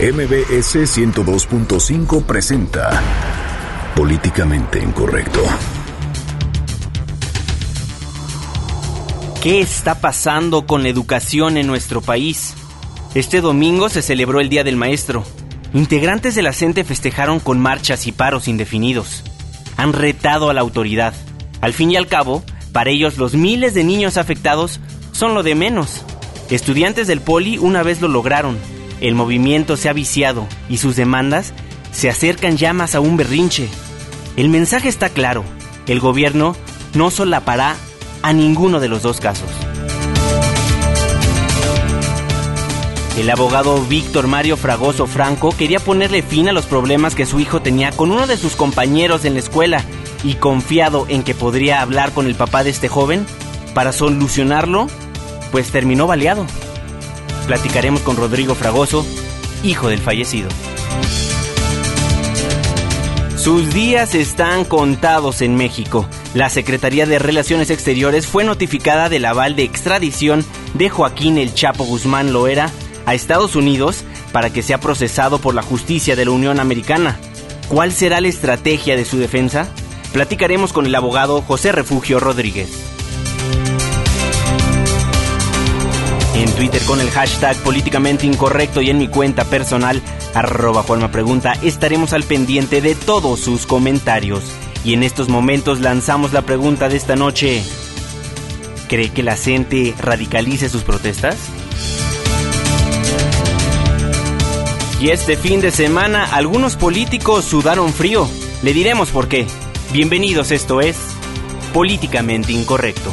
MBS 102.5 presenta Políticamente Incorrecto. ¿Qué está pasando con la educación en nuestro país? Este domingo se celebró el Día del Maestro. Integrantes de la festejaron con marchas y paros indefinidos. Han retado a la autoridad. Al fin y al cabo, para ellos los miles de niños afectados son lo de menos. Estudiantes del Poli una vez lo lograron, el movimiento se ha viciado y sus demandas se acercan ya más a un berrinche. El mensaje está claro. El gobierno no solapará a ninguno de los dos casos. El abogado Víctor Mario Fragoso Franco quería ponerle fin a los problemas que su hijo tenía con uno de sus compañeros en la escuela y confiado en que podría hablar con el papá de este joven para solucionarlo, pues terminó baleado platicaremos con Rodrigo Fragoso, hijo del fallecido. Sus días están contados en México. La Secretaría de Relaciones Exteriores fue notificada del aval de extradición de Joaquín El Chapo Guzmán Loera a Estados Unidos para que sea procesado por la justicia de la Unión Americana. ¿Cuál será la estrategia de su defensa? Platicaremos con el abogado José Refugio Rodríguez. En Twitter con el hashtag políticamente incorrecto y en mi cuenta personal arroba Juanma Pregunta estaremos al pendiente de todos sus comentarios. Y en estos momentos lanzamos la pregunta de esta noche. ¿Cree que la gente radicalice sus protestas? Y este fin de semana algunos políticos sudaron frío. Le diremos por qué. Bienvenidos, esto es Políticamente Incorrecto.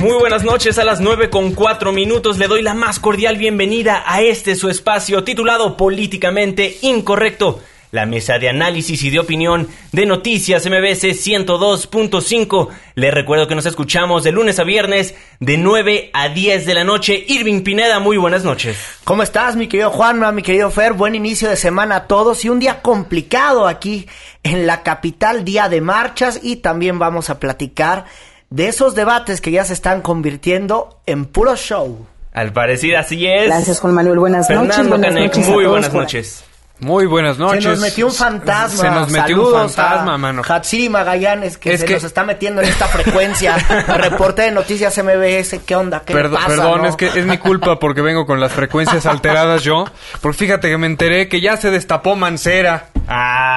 Muy buenas noches, a las 9 con 4 minutos le doy la más cordial bienvenida a este su espacio titulado Políticamente Incorrecto, la mesa de análisis y de opinión de Noticias MBS 102.5. Le recuerdo que nos escuchamos de lunes a viernes de 9 a 10 de la noche. Irving Pineda, muy buenas noches. ¿Cómo estás, mi querido Juanma, mi querido Fer? Buen inicio de semana a todos y un día complicado aquí en la capital, día de marchas y también vamos a platicar de esos debates que ya se están convirtiendo en puro show. Al parecer así es. Gracias, Juan Manuel. Buenas Fernando noches. Buenas Canek, noches. muy buenas noches. Muy buenas noches. Se nos metió un fantasma. Se nos metió un Saludos fantasma, a mano. Hatsiri Magallanes, que Es se que- nos está metiendo en esta frecuencia. Reporte de Noticias MBS. ¿Qué onda? ¿Qué le Perdo- pasa, perdón, no? es que es mi culpa porque vengo con las frecuencias alteradas yo. Porque fíjate que me enteré que ya se destapó Mancera.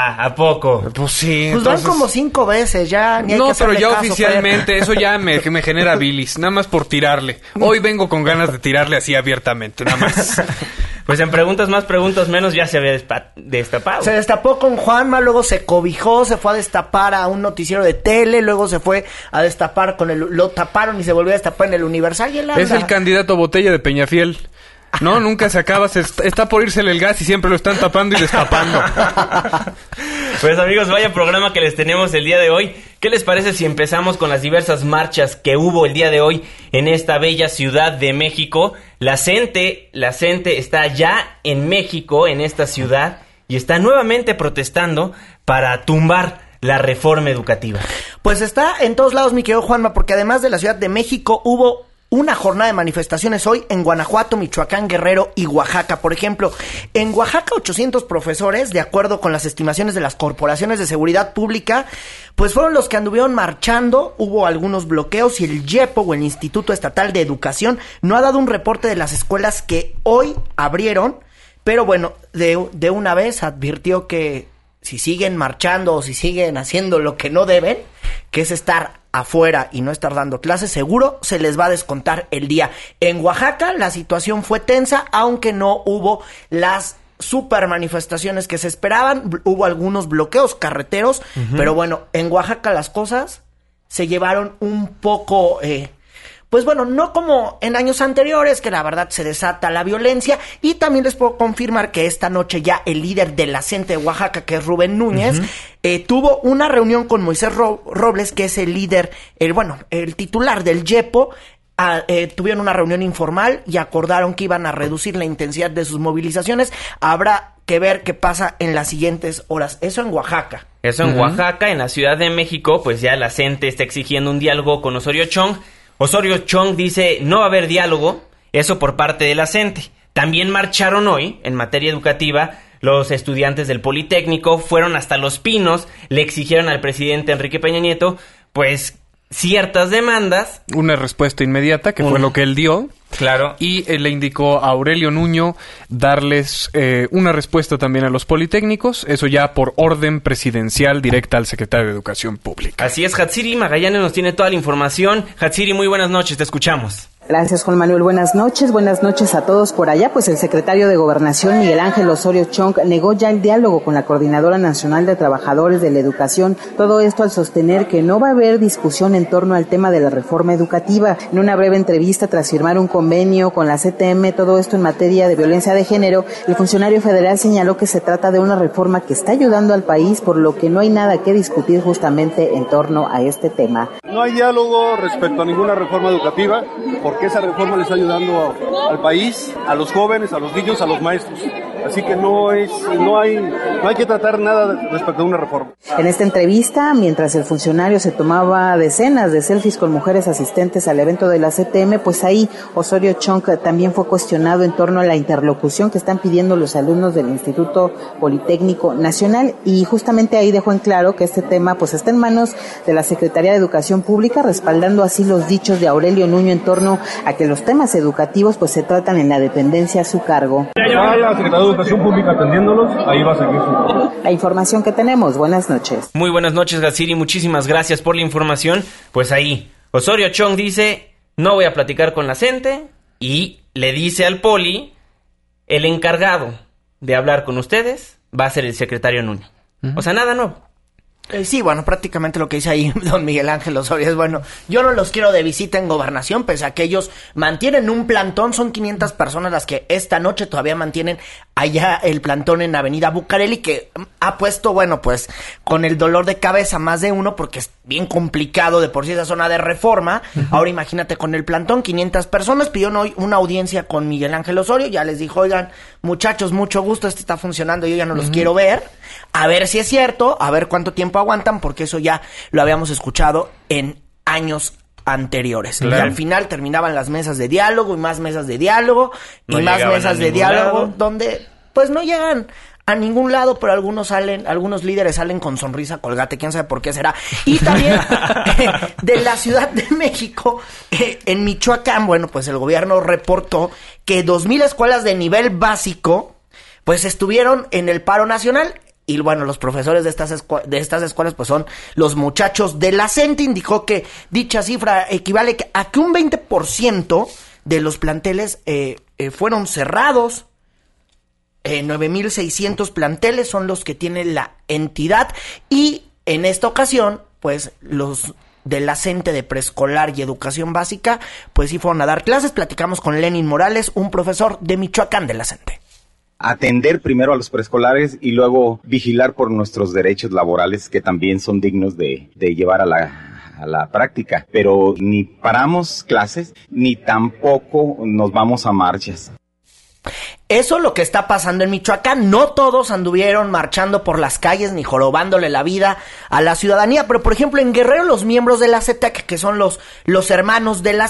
Ah, ¿a poco? Pues sí, Pues entonces... van como cinco veces ya. Ni hay No, que pero ya caso, oficialmente, eso ya me, que me genera bilis, nada más por tirarle. Hoy vengo con ganas de tirarle así abiertamente, nada más. Pues en preguntas más, preguntas menos ya se había despa- destapado. Se destapó con Juanma, luego se cobijó, se fue a destapar a un noticiero de tele, luego se fue a destapar con el... Lo taparon y se volvió a destapar en el Universal y él Es el candidato botella de Peñafiel. No, nunca se acaba, se est- está por irsele el gas y siempre lo están tapando y destapando. Pues amigos, vaya programa que les tenemos el día de hoy. ¿Qué les parece si empezamos con las diversas marchas que hubo el día de hoy en esta bella ciudad de México? La CENTE, la CENTE está ya en México, en esta ciudad, y está nuevamente protestando para tumbar la reforma educativa. Pues está en todos lados, mi querido Juanma, porque además de la Ciudad de México hubo una jornada de manifestaciones hoy en Guanajuato, Michoacán, Guerrero y Oaxaca. Por ejemplo, en Oaxaca 800 profesores, de acuerdo con las estimaciones de las corporaciones de seguridad pública, pues fueron los que anduvieron marchando, hubo algunos bloqueos y el YEPO o el Instituto Estatal de Educación no ha dado un reporte de las escuelas que hoy abrieron, pero bueno, de, de una vez advirtió que si siguen marchando o si siguen haciendo lo que no deben, que es estar afuera y no estar dando clases, seguro se les va a descontar el día. En Oaxaca la situación fue tensa, aunque no hubo las super manifestaciones que se esperaban, hubo algunos bloqueos carreteros, pero bueno, en Oaxaca las cosas se llevaron un poco, eh, pues bueno, no como en años anteriores, que la verdad se desata la violencia, y también les puedo confirmar que esta noche ya el líder de la CENTE de Oaxaca, que es Rubén Núñez, eh, tuvo una reunión con Moisés Robles, que es el líder, el bueno, el titular del YEPO, ah, eh, tuvieron una reunión informal y acordaron que iban a reducir la intensidad de sus movilizaciones. Habrá que ver qué pasa en las siguientes horas. Eso en Oaxaca. Eso en Oaxaca, en la Ciudad de México, pues ya la CENTE está exigiendo un diálogo con Osorio Chong Osorio Chong dice no va a haber diálogo, eso por parte de la CENTE. También marcharon hoy, en materia educativa, los estudiantes del Politécnico, fueron hasta Los Pinos, le exigieron al presidente Enrique Peña Nieto, pues ciertas demandas. Una respuesta inmediata, que fue lo que él dio. Claro. Y eh, le indicó a Aurelio Nuño darles eh, una respuesta también a los politécnicos, eso ya por orden presidencial directa al secretario de Educación Pública. Así es, Hatsiri Magallanes nos tiene toda la información. Hatsiri, muy buenas noches, te escuchamos. Gracias, Juan Manuel. Buenas noches. Buenas noches a todos por allá. Pues el secretario de Gobernación, Miguel Ángel Osorio Chong, negó ya el diálogo con la Coordinadora Nacional de Trabajadores de la Educación. Todo esto al sostener que no va a haber discusión en torno al tema de la reforma educativa. En una breve entrevista, tras firmar un convenio con la CTM, todo esto en materia de violencia de género, el funcionario federal señaló que se trata de una reforma que está ayudando al país, por lo que no hay nada que discutir justamente en torno a este tema. No hay diálogo respecto a ninguna reforma educativa porque esa reforma le está ayudando al país, a los jóvenes, a los niños, a los maestros. Así que no es, no hay, no hay que tratar nada respecto a una reforma. En esta entrevista, mientras el funcionario se tomaba decenas de selfies con mujeres asistentes al evento de la CTM, pues ahí Osorio Chong también fue cuestionado en torno a la interlocución que están pidiendo los alumnos del Instituto Politécnico Nacional y justamente ahí dejó en claro que este tema pues está en manos de la Secretaría de Educación Pública, respaldando así los dichos de Aurelio Nuño en torno a que los temas educativos pues se tratan en la dependencia a su cargo. Educación Pública atendiéndolos, ahí va a seguir su... La información que tenemos, buenas noches. Muy buenas noches, Gaziri, muchísimas gracias por la información. Pues ahí, Osorio Chong dice, no voy a platicar con la gente y le dice al poli, el encargado de hablar con ustedes va a ser el secretario Nuño. O sea, nada nuevo. Eh, sí, bueno, prácticamente lo que dice ahí don Miguel Ángel Osorio es, bueno, yo no los quiero de visita en gobernación, pese a que ellos mantienen un plantón, son 500 personas las que esta noche todavía mantienen allá el plantón en Avenida Bucareli, que ha puesto, bueno, pues con el dolor de cabeza más de uno, porque es bien complicado de por sí esa zona de reforma. Ahora imagínate con el plantón, 500 personas, pidieron hoy una audiencia con Miguel Ángel Osorio, ya les dijo, oigan, muchachos, mucho gusto, este está funcionando, yo ya no los quiero ver, a ver si es cierto, a ver cuánto tiempo aguantan, porque eso ya lo habíamos escuchado en años anteriores. Y al final terminaban las mesas de diálogo y más mesas de diálogo y más mesas de diálogo donde pues no llegan a ningún lado, pero algunos salen, algunos líderes salen con sonrisa colgate, quién sabe por qué será. Y también de la Ciudad de México, eh, en Michoacán, bueno, pues el gobierno reportó que dos mil escuelas de nivel básico, pues estuvieron en el paro nacional. Y bueno, los profesores de estas, de estas escuelas pues son los muchachos de la CENTE. Indicó que dicha cifra equivale a que un 20% de los planteles eh, eh, fueron cerrados. Eh, 9.600 planteles son los que tiene la entidad. Y en esta ocasión, pues los de la CENTE de preescolar y educación básica, pues sí fueron a dar clases. Platicamos con Lenin Morales, un profesor de Michoacán de la CENTE atender primero a los preescolares y luego vigilar por nuestros derechos laborales que también son dignos de, de llevar a la, a la práctica. Pero ni paramos clases ni tampoco nos vamos a marchas. Eso es lo que está pasando en Michoacán. No todos anduvieron marchando por las calles ni jorobándole la vida a la ciudadanía. Pero, por ejemplo, en Guerrero, los miembros de la CETEC, que son los, los hermanos de la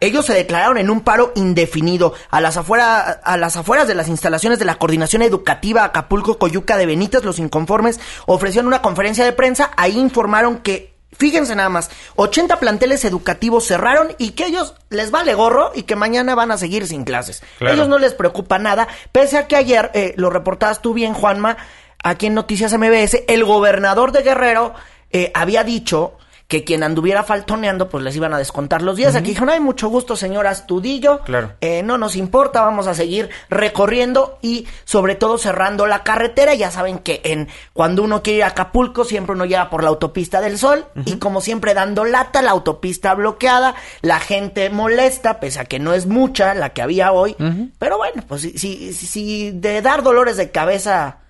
ellos se declararon en un paro indefinido a las, afuera, a las afueras de las instalaciones de la Coordinación Educativa Acapulco Coyuca de Benítez. Los inconformes ofrecieron una conferencia de prensa. Ahí informaron que Fíjense nada más, 80 planteles educativos cerraron y que ellos les vale gorro y que mañana van a seguir sin clases. Ellos no les preocupa nada, pese a que ayer, eh, lo reportabas tú bien, Juanma, aquí en Noticias MBS, el gobernador de Guerrero eh, había dicho que quien anduviera faltoneando, pues les iban a descontar los días. Aquí dijeron, hay mucho gusto, señor Astudillo. Claro. Eh, no nos importa, vamos a seguir recorriendo y sobre todo cerrando la carretera. Ya saben que en cuando uno quiere ir a Acapulco, siempre uno llega por la autopista del Sol y como siempre dando lata, la autopista bloqueada, la gente molesta, pese a que no es mucha la que había hoy. Pero bueno, pues si, si, si de dar dolores de cabeza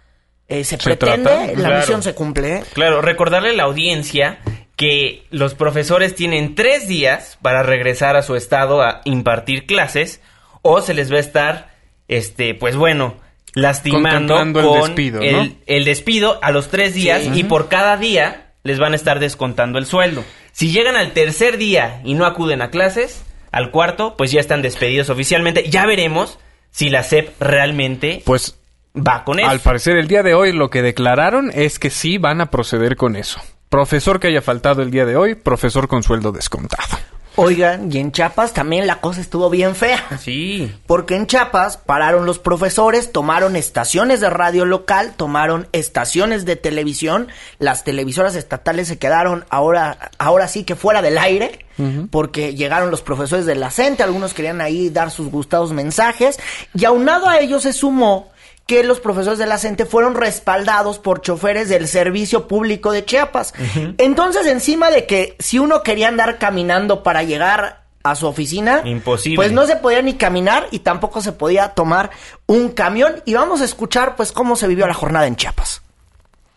eh, se, Se pretende, trata. la Claro. misión se cumple. ¿eh? Claro, recordarle a la audiencia que los profesores tienen tres días para regresar a su estado a impartir clases o se les va a estar, este, pues bueno, lastimando Contemplando el con despido, ¿no? el, el despido a los tres días y por cada día les van a estar descontando el sueldo. Si llegan al tercer día y no acuden a clases, al cuarto, pues ya están despedidos oficialmente. Ya veremos si la SEP realmente Pues va con eso. Al parecer, el día de hoy lo que declararon es que sí van a proceder con eso. Profesor que haya faltado el día de hoy, profesor con sueldo descontado. Oigan, y en Chiapas también la cosa estuvo bien fea. Sí. Porque en Chiapas pararon los profesores, tomaron estaciones de radio local, tomaron estaciones de televisión, las televisoras estatales se quedaron ahora, ahora sí que fuera del aire, porque llegaron los profesores de la CENTE, algunos querían ahí dar sus gustados mensajes, y aunado a ello se sumó que los profesores de la CENTE fueron respaldados por choferes del Servicio Público de Chiapas. Entonces, encima de que si uno quería andar caminando para llegar a su oficina, Imposible. pues no se podía ni caminar y tampoco se podía tomar un camión. Y vamos a escuchar pues cómo se vivió la jornada en Chiapas.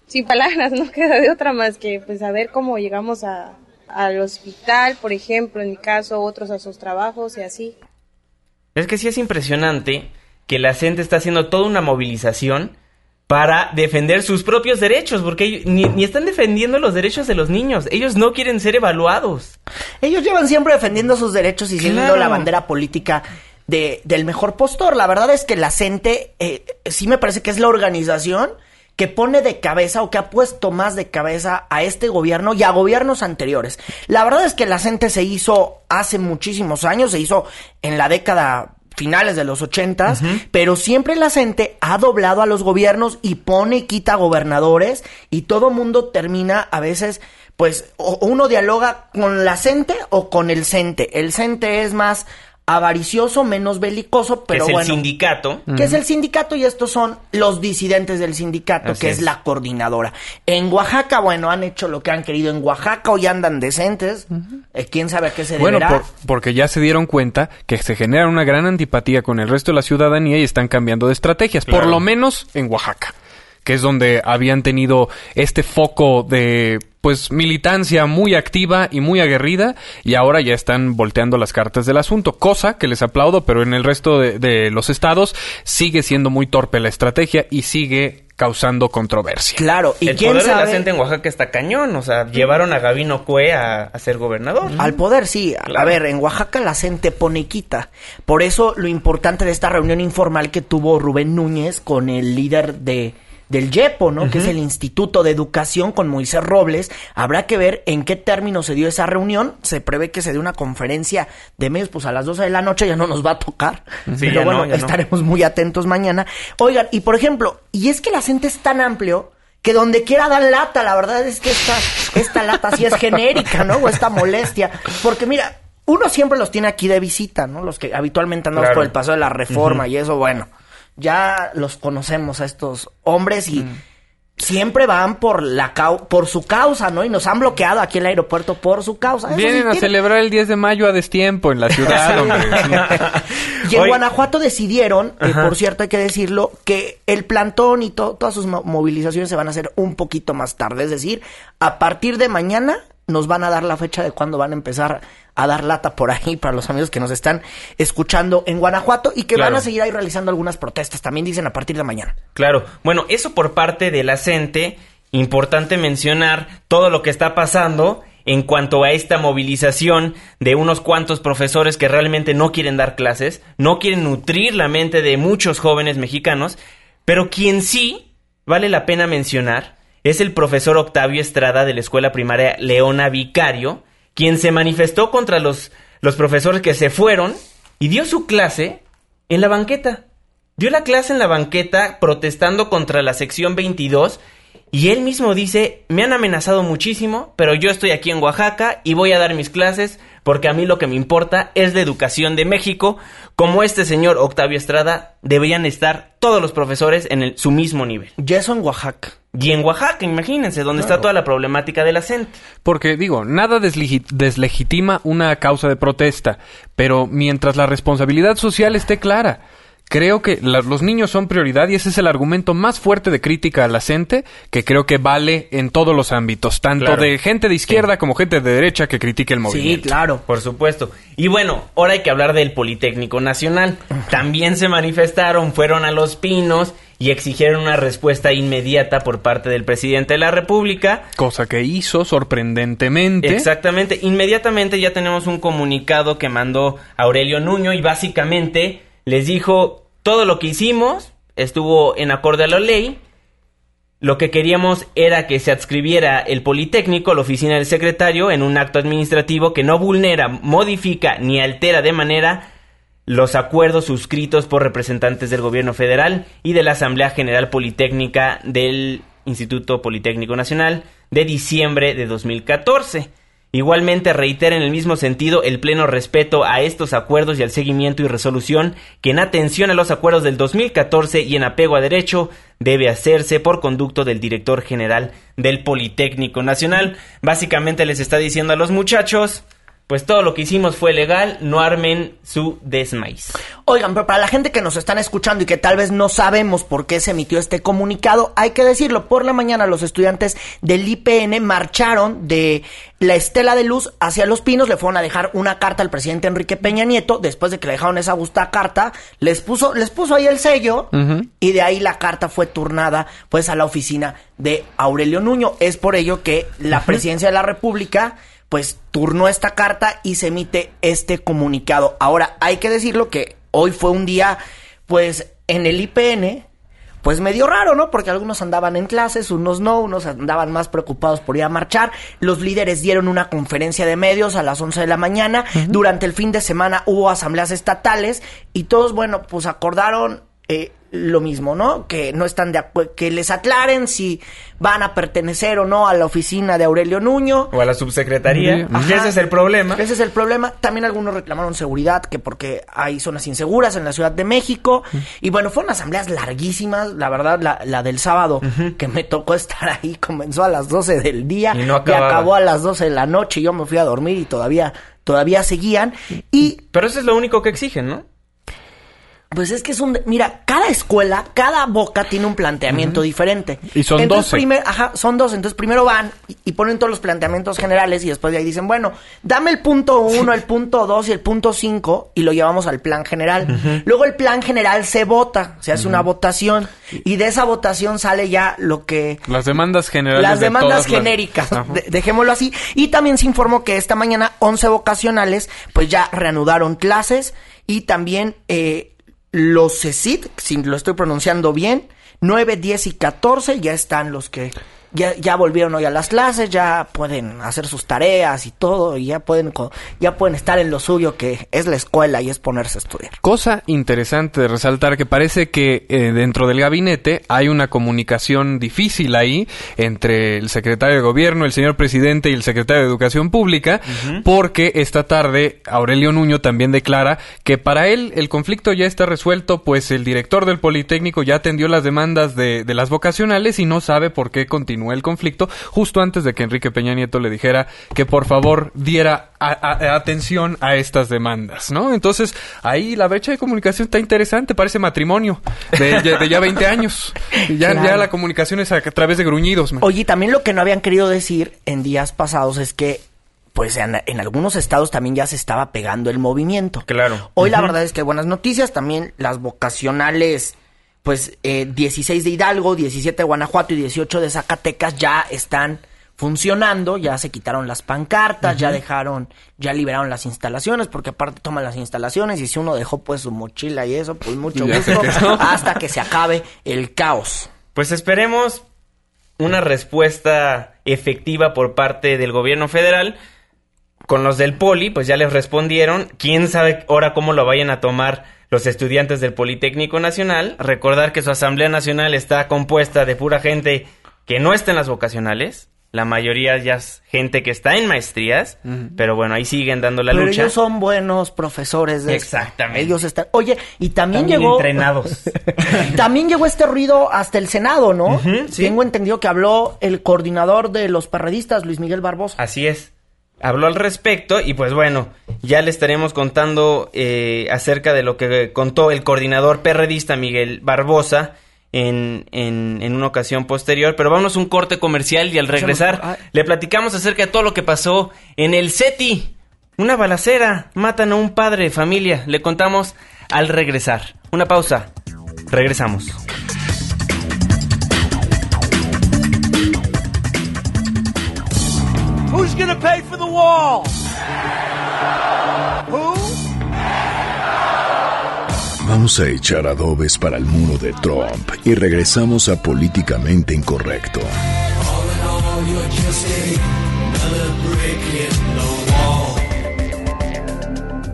sin palabras, no queda de otra más que pues a ver cómo llegamos a, al hospital, por ejemplo, en mi caso, otros a sus trabajos y así. Es que sí es impresionante que la gente está haciendo toda una movilización para defender sus propios derechos, porque ellos ni, ni están defendiendo los derechos de los niños, ellos no quieren ser evaluados. Ellos llevan siempre defendiendo sus derechos y siendo Claro. la bandera política de, del mejor postor. La verdad es que la CENTE eh, sí me parece que es la organización que pone de cabeza o que ha puesto más de cabeza a este gobierno y a gobiernos anteriores. La verdad es que la CENTE se hizo hace muchísimos años, se hizo en la década finales de los ochentas, pero siempre la CENTE ha doblado a los gobiernos y pone y quita gobernadores y todo mundo termina a veces, pues, o uno dialoga con la CENTE o con el CENTE. El CENTE es más avaricioso, menos belicoso, Que pero es el bueno. sindicato. que es el sindicato y estos son los disidentes del sindicato, Así que es. es. la coordinadora. En Oaxaca, bueno, han hecho lo que han querido en Oaxaca, hoy andan decentes. Eh, ¿Quién sabe a qué se Bueno, deberá? por- porque ya se dieron cuenta que se genera una gran antipatía con el resto de la ciudadanía y están cambiando de estrategias, por lo menos en Oaxaca, que es donde habían tenido este foco de pues militancia muy activa y muy aguerrida y ahora ya están volteando las cartas del asunto, cosa que les aplaudo, pero en el resto de, de los estados sigue siendo muy torpe la estrategia y sigue causando controversia. Claro, y el quién poder de la gente en Oaxaca está cañón, o sea, llevaron a Gabino Cue a, a ser gobernador. Al poder, sí. A- ver, en Oaxaca la gente pone y quita. Por eso lo importante de esta reunión informal que tuvo Rubén Núñez con el líder de del YEPO, ¿no? Que es el Instituto de Educación con Moisés Robles. Habrá que ver en qué términos se dio esa reunión. Se prevé que se dé una conferencia de medios, pues a las 12 de la noche ya no nos va a tocar. Sí, Pero bueno, no, ya no. estaremos muy atentos mañana. Oigan, y por ejemplo, y es que la gente es tan amplio que donde quiera dan lata, la verdad es que esta, esta lata sí es genérica, ¿no? O esta molestia. Porque mira, uno siempre los tiene aquí de visita, ¿no? Los que habitualmente andamos Claro. por el paso de la reforma y eso, bueno, ya los conocemos a estos hombres y siempre van por la cau- por su causa, ¿no? Y nos han bloqueado aquí en el aeropuerto por su causa. Eso sí, Vienen a celebrar el 10 de mayo a destiempo en la ciudad, hombre. Y en. Guanajuato decidieron, eh, por cierto hay que decirlo, que el plantón y to- todas sus mo- movilizaciones se van a hacer un poquito más tarde. Es decir, a partir de mañana nos van a dar la fecha de cuándo van a empezar a dar lata por ahí para los amigos que nos están escuchando en Guanajuato y que Claro. van a seguir ahí realizando algunas protestas. También dicen a partir de mañana. Claro, bueno, eso por parte de la CENTE, importante mencionar todo lo que está pasando en cuanto a esta movilización de unos cuantos profesores que realmente no quieren dar clases, no quieren nutrir la mente de muchos jóvenes mexicanos, pero quien sí vale la pena mencionar es el profesor Octavio Estrada de la escuela primaria Leona Vicario, quien se manifestó contra los, los profesores que se fueron y dio su clase en la banqueta. Dio la clase en la banqueta protestando contra la sección 22 Y él mismo dice, me han amenazado muchísimo, pero yo estoy aquí en Oaxaca y voy a dar mis clases porque a mí lo que me importa es la educación de México. Como este señor Octavio Estrada, deberían estar todos los profesores en el, su mismo nivel. Y eso en Oaxaca. Y en Oaxaca, imagínense, donde está toda la problemática de la gente. Porque digo, nada deslegi- deslegitima una causa de protesta, pero mientras la responsabilidad social esté clara. Creo que la- los niños son prioridad y ese es el argumento más fuerte de crítica a la gente que creo que vale en todos los ámbitos, tanto Claro. de gente de izquierda como gente de derecha que critique el Sí, movimiento. claro. Por supuesto. Y bueno, ahora hay que hablar del Politécnico Nacional. También se manifestaron, fueron a Los Pinos y exigieron una respuesta inmediata por parte del presidente de la República. Cosa que hizo sorprendentemente. Exactamente. Inmediatamente ya tenemos un comunicado que mandó Aurelio Nuño y básicamente les dijo todo lo que hicimos estuvo en acorde a la ley. Lo que queríamos era que se adscribiera el Politécnico la oficina del secretario en un acto administrativo que no vulnera, modifica ni altera de manera los acuerdos suscritos por representantes del gobierno federal y de la Asamblea General Politécnica del Instituto Politécnico Nacional de diciembre de 2014. Igualmente reitera en el mismo sentido el pleno respeto a estos acuerdos y al seguimiento y resolución que en atención a los acuerdos del 2014 y en apego a derecho debe hacerse por conducto del director general del Politécnico Nacional. Básicamente les está diciendo a los muchachos, pues todo lo que hicimos fue legal, no armen su desmaíz. Oigan, pero para la gente que nos están escuchando y que tal vez no sabemos por qué se emitió este comunicado, hay que decirlo, por la mañana los estudiantes del IPN marcharon de la Estela de Luz hacia Los Pinos, le fueron a dejar una carta al presidente Enrique Peña Nieto, después de que le dejaron esa gusta carta, les puso, les puso ahí el sello y de ahí la carta fue turnada pues a la oficina de Aurelio Nuño. Es por ello que la presidencia de la República pues turnó esta carta y se emite este comunicado. Ahora, hay que decirlo que hoy fue un día, pues, en el IPN, pues medio raro, ¿no? Porque algunos andaban en clases, unos no, unos andaban más preocupados por ir a marchar. Los líderes dieron una conferencia de medios a las 11 de la mañana. Durante el fin de semana hubo asambleas estatales y todos, bueno, pues acordaron eh, lo mismo, ¿no? Que no están de acuerdo, que les aclaren si van a pertenecer o no a la oficina de Aurelio Nuño. O a la subsecretaría. Ajá. Y ese es el problema. Ese es el problema. También algunos reclamaron seguridad, que porque hay zonas inseguras en la Ciudad de México. Y bueno, fueron asambleas larguísimas. La verdad, la, la del sábado, que me tocó estar ahí, comenzó a las 12 del día Y no acabó a las 12 de la noche. Yo me fui a dormir y todavía, todavía seguían. Y Pero eso es lo único que exigen, ¿no? Pues es que es un... Mira, cada escuela, cada boca tiene un planteamiento diferente. Y son entonces, 12. primer- ajá, son dos. Entonces primero van y, y ponen todos los planteamientos generales y después de ahí dicen, bueno, dame el punto uno, el punto dos y el punto cinco y lo llevamos al plan general. Luego el plan general se vota, se hace una votación y de esa votación sale ya lo que... Las demandas generales. Las de demandas genéricas, de- dejémoslo así. Y también se informó que esta mañana 11 vocacionales pues ya reanudaron clases y también eh, los CECIT, si lo estoy pronunciando bien, 9, 10 y 14 ya están los que ya, ya volvieron hoy a las clases, ya pueden hacer sus tareas y todo, y ya pueden, co- ya pueden estar en lo suyo que es la escuela y es ponerse a estudiar. Cosa interesante de resaltar que parece que eh, dentro del gabinete hay una comunicación difícil ahí entre el secretario de gobierno, el señor presidente y el secretario de educación pública, porque esta tarde Aurelio Nuño también declara que para él el conflicto ya está resuelto, pues el director del Politécnico ya atendió las demandas de, de las vocacionales y no sabe por qué continúa el conflicto, justo antes de que Enrique Peña Nieto le dijera que por favor diera a- a- atención a estas demandas, ¿no? Entonces, ahí la brecha de comunicación está interesante, parece matrimonio de, ya- de ya 20 años. Ya, Claro. ya la comunicación es a, a través de gruñidos. man. Oye, también lo que no habían querido decir en días pasados es que, pues en, en algunos estados también ya se estaba pegando el movimiento. Claro. Hoy la verdad es que hay buenas noticias, también las vocacionales, pues eh, 16 de Hidalgo, 17 de Guanajuato y 18 de Zacatecas ya están funcionando, ya se quitaron las pancartas, ya dejaron, ya liberaron las instalaciones, porque aparte toman las instalaciones y si uno dejó pues su mochila y eso, pues mucho Ya gusto, hasta que se acabe el caos. Pues esperemos una respuesta efectiva por parte del gobierno federal. Con los del Poli, pues ya les respondieron. Quién sabe ahora cómo lo vayan a tomar los estudiantes del Politécnico Nacional. Recordar que su Asamblea Nacional está compuesta de pura gente que no está en las vocacionales. La mayoría ya es gente que está en maestrías, pero bueno, ahí siguen dando la Pero lucha. ellos son buenos profesores de esto. Exactamente. Ellos están. Oye, y también, También llegó. entrenados. también llegó este ruido hasta el Senado, ¿no? Ujú, sí. Tengo entendido que habló el coordinador de los perredistas, Luis Miguel Barbosa. Así es. Habló al respecto y pues bueno, ya le estaremos contando eh, acerca de lo que contó el coordinador perredista Miguel Barbosa en, en, en una ocasión posterior. Pero vámonos a un corte comercial y al regresar Ah. le platicamos acerca de todo lo que pasó en el SETI. Una balacera, matan a un padre de familia. Le contamos al regresar. Una pausa. Regresamos. Vamos a echar adobes para el muro de Trump y regresamos a Políticamente Incorrecto.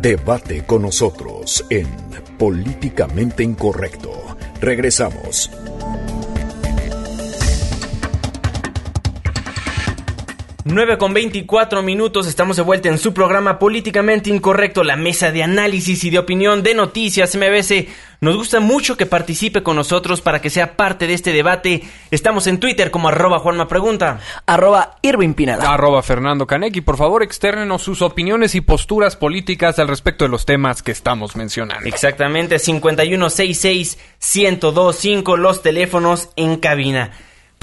Debate con nosotros en Políticamente Incorrecto. Regresamos. Nueve con 24 minutos, estamos de vuelta en su programa Políticamente Incorrecto, la mesa de análisis y de opinión de noticias MBS. Nos gusta mucho que participe con nosotros para que sea parte de este debate. Estamos en Twitter como arroba Juanma Pregunta. Arroba Irving Pineda. Arroba Fernando Canecki. Por favor, externenos sus opiniones y posturas políticas al respecto de los temas que estamos mencionando. Exactamente, 5166-1025, los teléfonos en cabina.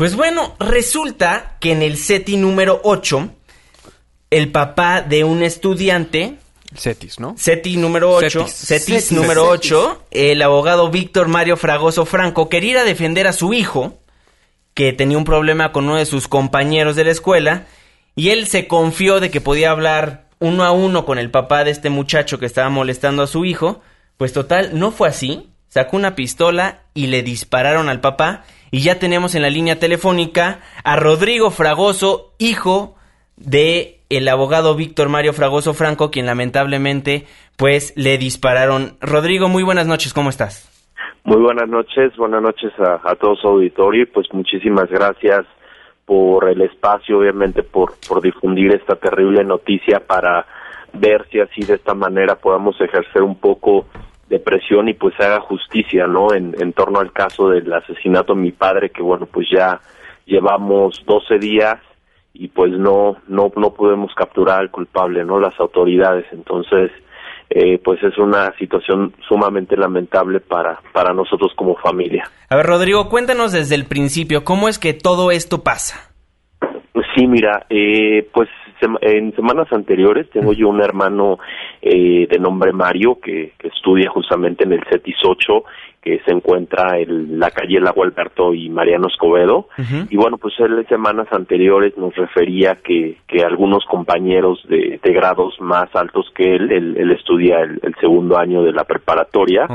Pues bueno, resulta que en el SETI número 8, el papá de un estudiante ¿no? SETI número 8, Cetis. CETIS, Cetis. número Cetis. 8, el abogado Víctor Mario Fragoso Franco quería ir a defender a su hijo, que tenía un problema con uno de sus compañeros de la escuela, y él se confió de que podía hablar uno a uno con el papá de este muchacho que estaba molestando a su hijo, pues total, no fue así, sacó una pistola y le dispararon al papá, y ya tenemos en la línea telefónica a Rodrigo Fragoso, hijo de el abogado Víctor Mario Fragoso Franco, quien lamentablemente pues le dispararon. Rodrigo, muy buenas noches, ¿cómo estás? Muy buenas noches, buenas noches a, a todo su auditorio y pues muchísimas gracias por el espacio, obviamente por, por difundir esta terrible noticia para ver si así de esta manera podamos ejercer un poco de presión y pues haga justicia, ¿no? En, en torno al caso del asesinato de mi padre, que bueno, pues ya llevamos 12 días y pues no no no podemos capturar al culpable, ¿no? Las autoridades, entonces eh, pues es una situación sumamente lamentable para para nosotros como familia. A ver, Rodrigo, cuéntanos desde el principio, ¿cómo es que todo esto pasa? Sí, mira, eh, pues sema- en semanas anteriores tengo yo un hermano eh, de nombre Mario que, que estudia justamente en el CETIS 8 que se encuentra en la calle Lago Alberto y Mariano Escobedo. Y bueno, pues él en semanas anteriores nos refería que, que algunos compañeros de, de grados más altos que él, él, él estudia el, el segundo año de la preparatoria,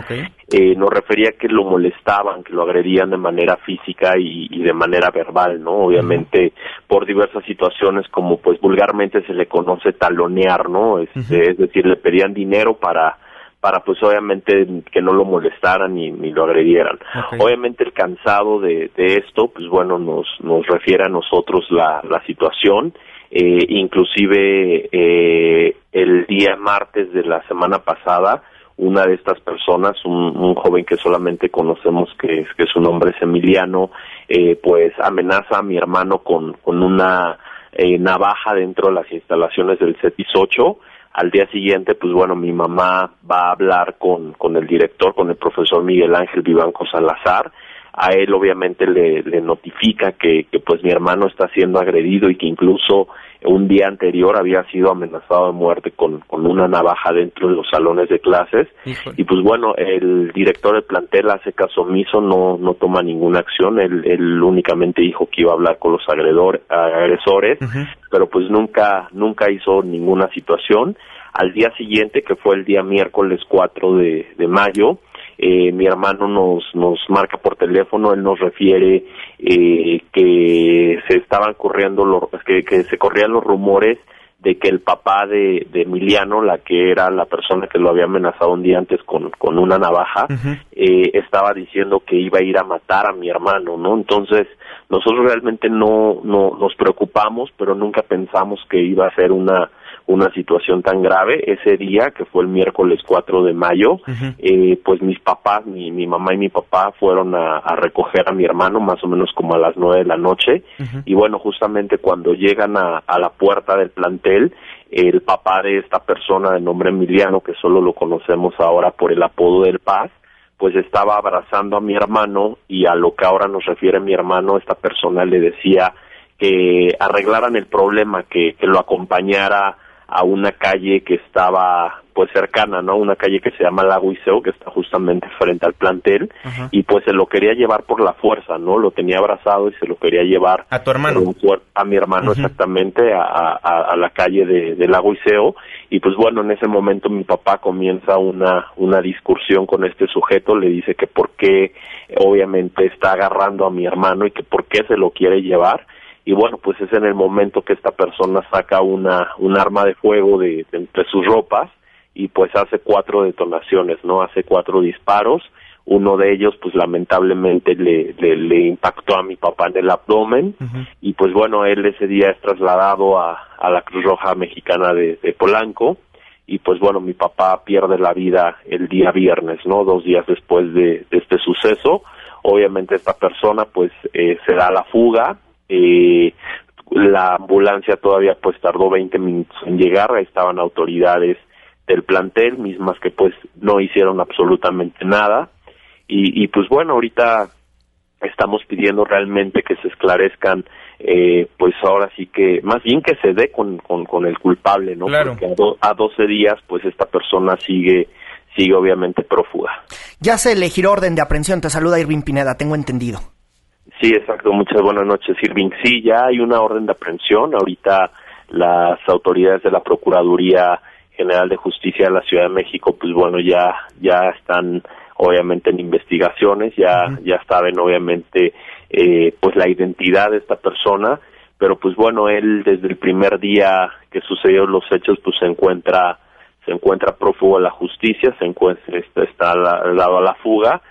eh, nos refería que lo molestaban, que lo agredían de manera física y, y de manera verbal, ¿no? Obviamente por diversas situaciones como pues vulgarmente se le conoce talonear, ¿no? Este, Es decir, le pedían dinero para para pues obviamente que no lo molestaran ni, ni lo agredieran. Obviamente el cansado de, de esto, pues bueno, nos, nos refiere a nosotros la, la situación, eh, inclusive eh, el día martes de la semana pasada, una de estas personas, un, un joven que solamente conocemos que, que su nombre es Emiliano, eh, pues amenaza a mi hermano con, una eh, navaja dentro de las instalaciones del CETIS 8. Al día siguiente, pues bueno, mi mamá va a hablar con, con el director, con el profesor Miguel Ángel Vivanco Salazar. A él obviamente le, le notifica que, que pues mi hermano está siendo agredido y que incluso un día anterior había sido amenazado de muerte con, con una navaja dentro de los salones de clases. Y pues bueno, el director del plantel hace caso omiso, no, no toma ninguna acción, él, él únicamente dijo que iba a hablar con los agredor, agresores, pero pues nunca, nunca hizo ninguna situación. Al día siguiente, que fue el día miércoles 4 de, de mayo, eh, mi hermano nos, nos marca por teléfono, él nos refiere eh, que se estaban corriendo los, que, que se corrían los rumores de que el papá de, de Emiliano, la que era la persona que lo había amenazado un día antes con, con una navaja, eh, estaba diciendo que iba a ir a matar a mi hermano, ¿no? Entonces, nosotros realmente no, no nos preocupamos, pero nunca pensamos que iba a ser una una situación tan grave. Ese día, que fue el miércoles 4 de mayo, eh, pues mis papás, mi, mi mamá y mi papá fueron a, recoger a mi hermano más o menos como a las 9 de la noche. Y bueno, justamente cuando llegan a, a la puerta del plantel, el papá de esta persona de nombre Emiliano, que solo lo conocemos ahora por el apodo del Paz, pues estaba abrazando a mi hermano y a lo que ahora nos refiere mi hermano, esta persona le decía que arreglaran el problema, que, que lo acompañara a una calle que estaba pues cercana, ¿no? Una calle que se llama Lago Iseo, que está justamente frente al plantel, y pues se lo quería llevar por la fuerza, ¿no? Lo tenía abrazado y se lo quería llevar a tu hermano, a mi hermano exactamente, a, a, la calle de, de, Lago Iseo, y pues bueno, en ese momento mi papá comienza una, una discusión con este sujeto, le dice que por qué obviamente está agarrando a mi hermano y que por qué se lo quiere llevar, y bueno, pues es en el momento que esta persona saca una, un arma de fuego de, entre sus ropas y pues hace cuatro detonaciones, ¿no? Hace cuatro disparos, uno de ellos pues lamentablemente le, le, impactó a mi papá en el abdomen y pues bueno, él ese día es trasladado a, a la Cruz Roja Mexicana de, Polanco y pues bueno, mi papá pierde la vida el día viernes, ¿no? Dos días después de, este suceso. Obviamente esta persona pues eh, se da la fuga, eh, la ambulancia todavía pues tardó 20 minutos en llegar, ahí estaban autoridades del plantel, mismas que pues no hicieron absolutamente nada. Y, y pues bueno, ahorita estamos pidiendo realmente que se esclarezcan, eh, pues ahora sí que, más bien que se dé con, con, el culpable, ¿no? Porque a, a 12 días, pues esta persona sigue sigue obviamente prófuga. Ya se elegirá orden de aprehensión. Te saluda Irving Pineda, tengo entendido. Sí, exacto. Muchas buenas noches, Irving. Sí, ya hay una orden de aprehensión. Ahorita las autoridades de la Procuraduría General de Justicia de la Ciudad de México, pues bueno, ya ya están obviamente en investigaciones, ya ya saben obviamente eh, pues la identidad de esta persona, pero pues bueno, él desde el primer día que sucedieron los hechos, pues se encuentra se encuentra prófugo de la justicia, se encuentra está, está dado a la fuga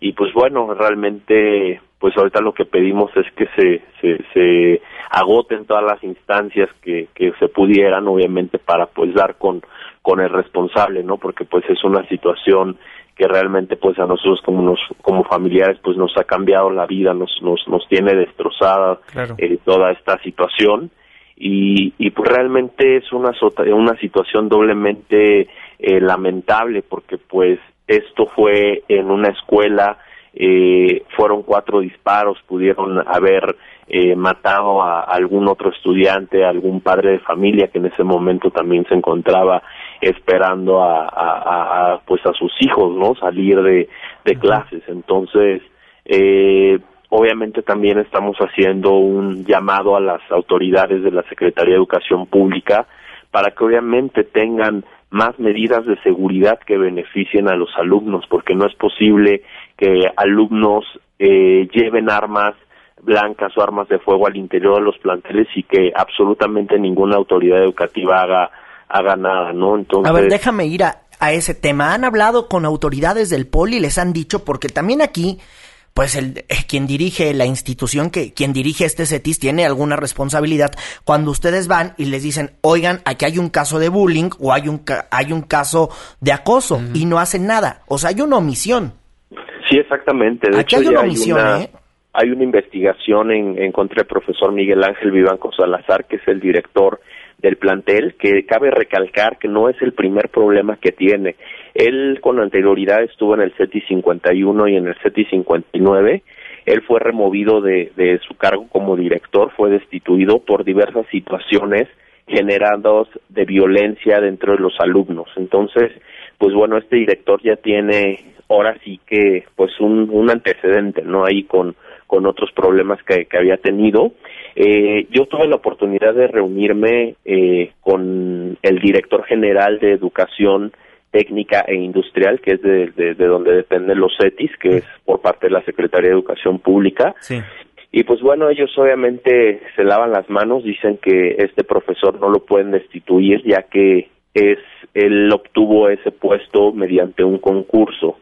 y pues bueno, realmente pues ahorita lo que pedimos es que se, se, se agoten todas las instancias que, que se pudieran, obviamente, para pues dar con, con el responsable, ¿no? Porque pues es una situación que realmente pues a nosotros como nos, como familiares pues nos ha cambiado la vida, nos, nos, nos tiene destrozada eh, toda esta situación y, y pues realmente es una, una situación doblemente eh, lamentable porque pues esto fue en una escuela eh, fueron cuatro disparos, pudieron haber eh, matado a, algún otro estudiante, a algún padre de familia que en ese momento también se encontraba esperando a, a, pues a sus hijos, ¿no? Salir de, de clases. Entonces, eh, obviamente también estamos haciendo un llamado a las autoridades de la Secretaría de Educación Pública para que obviamente tengan más medidas de seguridad que beneficien a los alumnos, porque no es posible que alumnos eh, lleven armas blancas o armas de fuego al interior de los planteles y que absolutamente ninguna autoridad educativa haga haga nada, ¿no? Entonces... A ver, déjame ir a, a ese tema. ¿Han hablado con autoridades del POLI? ¿Les han dicho? Porque también aquí pues el eh, quien dirige la institución que quien dirige este CETIS tiene alguna responsabilidad cuando ustedes van y les dicen, "Oigan, aquí hay un caso de bullying o hay un hay un caso de acoso" y no hacen nada. O sea, hay una omisión. Sí, exactamente. De hecho, hay una omisión, hay una, ¿eh? Hay una investigación en, en contra del profesor Miguel Ángel Vivanco Salazar, que es el director del plantel, que cabe recalcar que no es el primer problema que tiene. Él con anterioridad estuvo en el CETI 51 y en el CETI 59. Él fue removido de, de su cargo como director, fue destituido por diversas situaciones generadas de violencia dentro de los alumnos. Entonces, pues bueno, este director ya tiene ahora sí que pues un, un antecedente, ¿no? Ahí con, con otros problemas que, que había tenido eh, yo tuve la oportunidad de reunirme eh, con el director general de Educación Técnica e Industrial, que es de, de, donde dependen los CETIS, que es por parte de la Secretaría de Educación Pública. Y pues bueno, ellos obviamente se lavan las manos, dicen que este profesor no lo pueden destituir ya que es él obtuvo ese puesto mediante un concurso.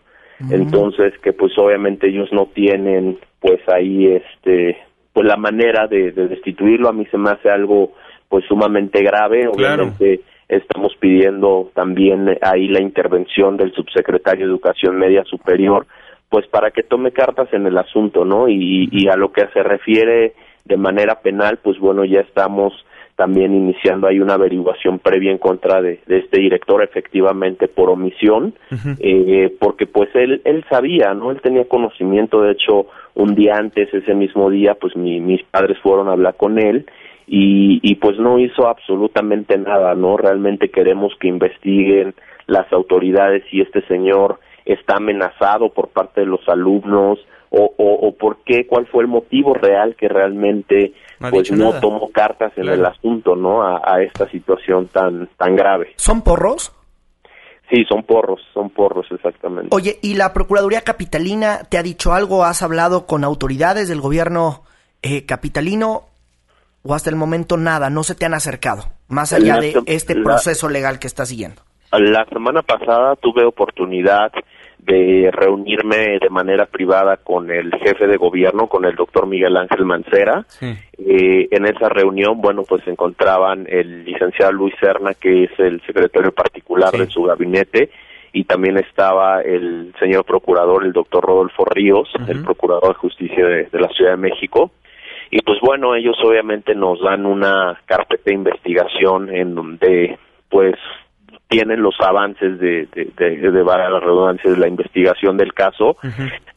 Entonces que pues obviamente ellos no tienen pues ahí este pues la manera de, destituirlo. A mí se me hace algo pues sumamente grave. Obviamente estamos pidiendo también ahí la intervención del subsecretario de Educación Media Superior pues para que tome cartas en el asunto no y, y a lo que se refiere de manera penal pues bueno ya estamos también iniciando ahí una averiguación previa en contra de, este director efectivamente por omisión eh, porque pues él él sabía no él tenía conocimiento de hecho un día antes ese mismo día pues mis padres fueron a hablar con él y, y pues no hizo absolutamente nada no realmente queremos que investiguen las autoridades si este señor está amenazado por parte de los alumnos o, o, por qué, cuál fue el motivo real que realmente no, pues no tomó cartas en el asunto, ¿no? A, esta situación tan tan grave. ¿Son porros? Sí, son porros, son porros exactamente. Oye, ¿y la Procuraduría Capitalina te ha dicho algo? ¿Has hablado con autoridades del gobierno eh, capitalino? ¿O hasta el momento nada? ¿No se te han acercado? Más allá de este proceso legal que estás siguiendo. La semana pasada tuve oportunidad de reunirme de manera privada con el jefe de gobierno, con el doctor Miguel Ángel Mancera. Eh, en esa reunión, bueno, pues se encontraban el licenciado Luis Serna, que es el secretario particular de su gabinete, y también estaba el señor procurador, el doctor Rodolfo Ríos, el procurador de justicia de, de la Ciudad de México. Y pues bueno, ellos obviamente nos dan una carpeta de investigación en donde pues tienen los avances de, de, de, de, la redundancia de la investigación del caso.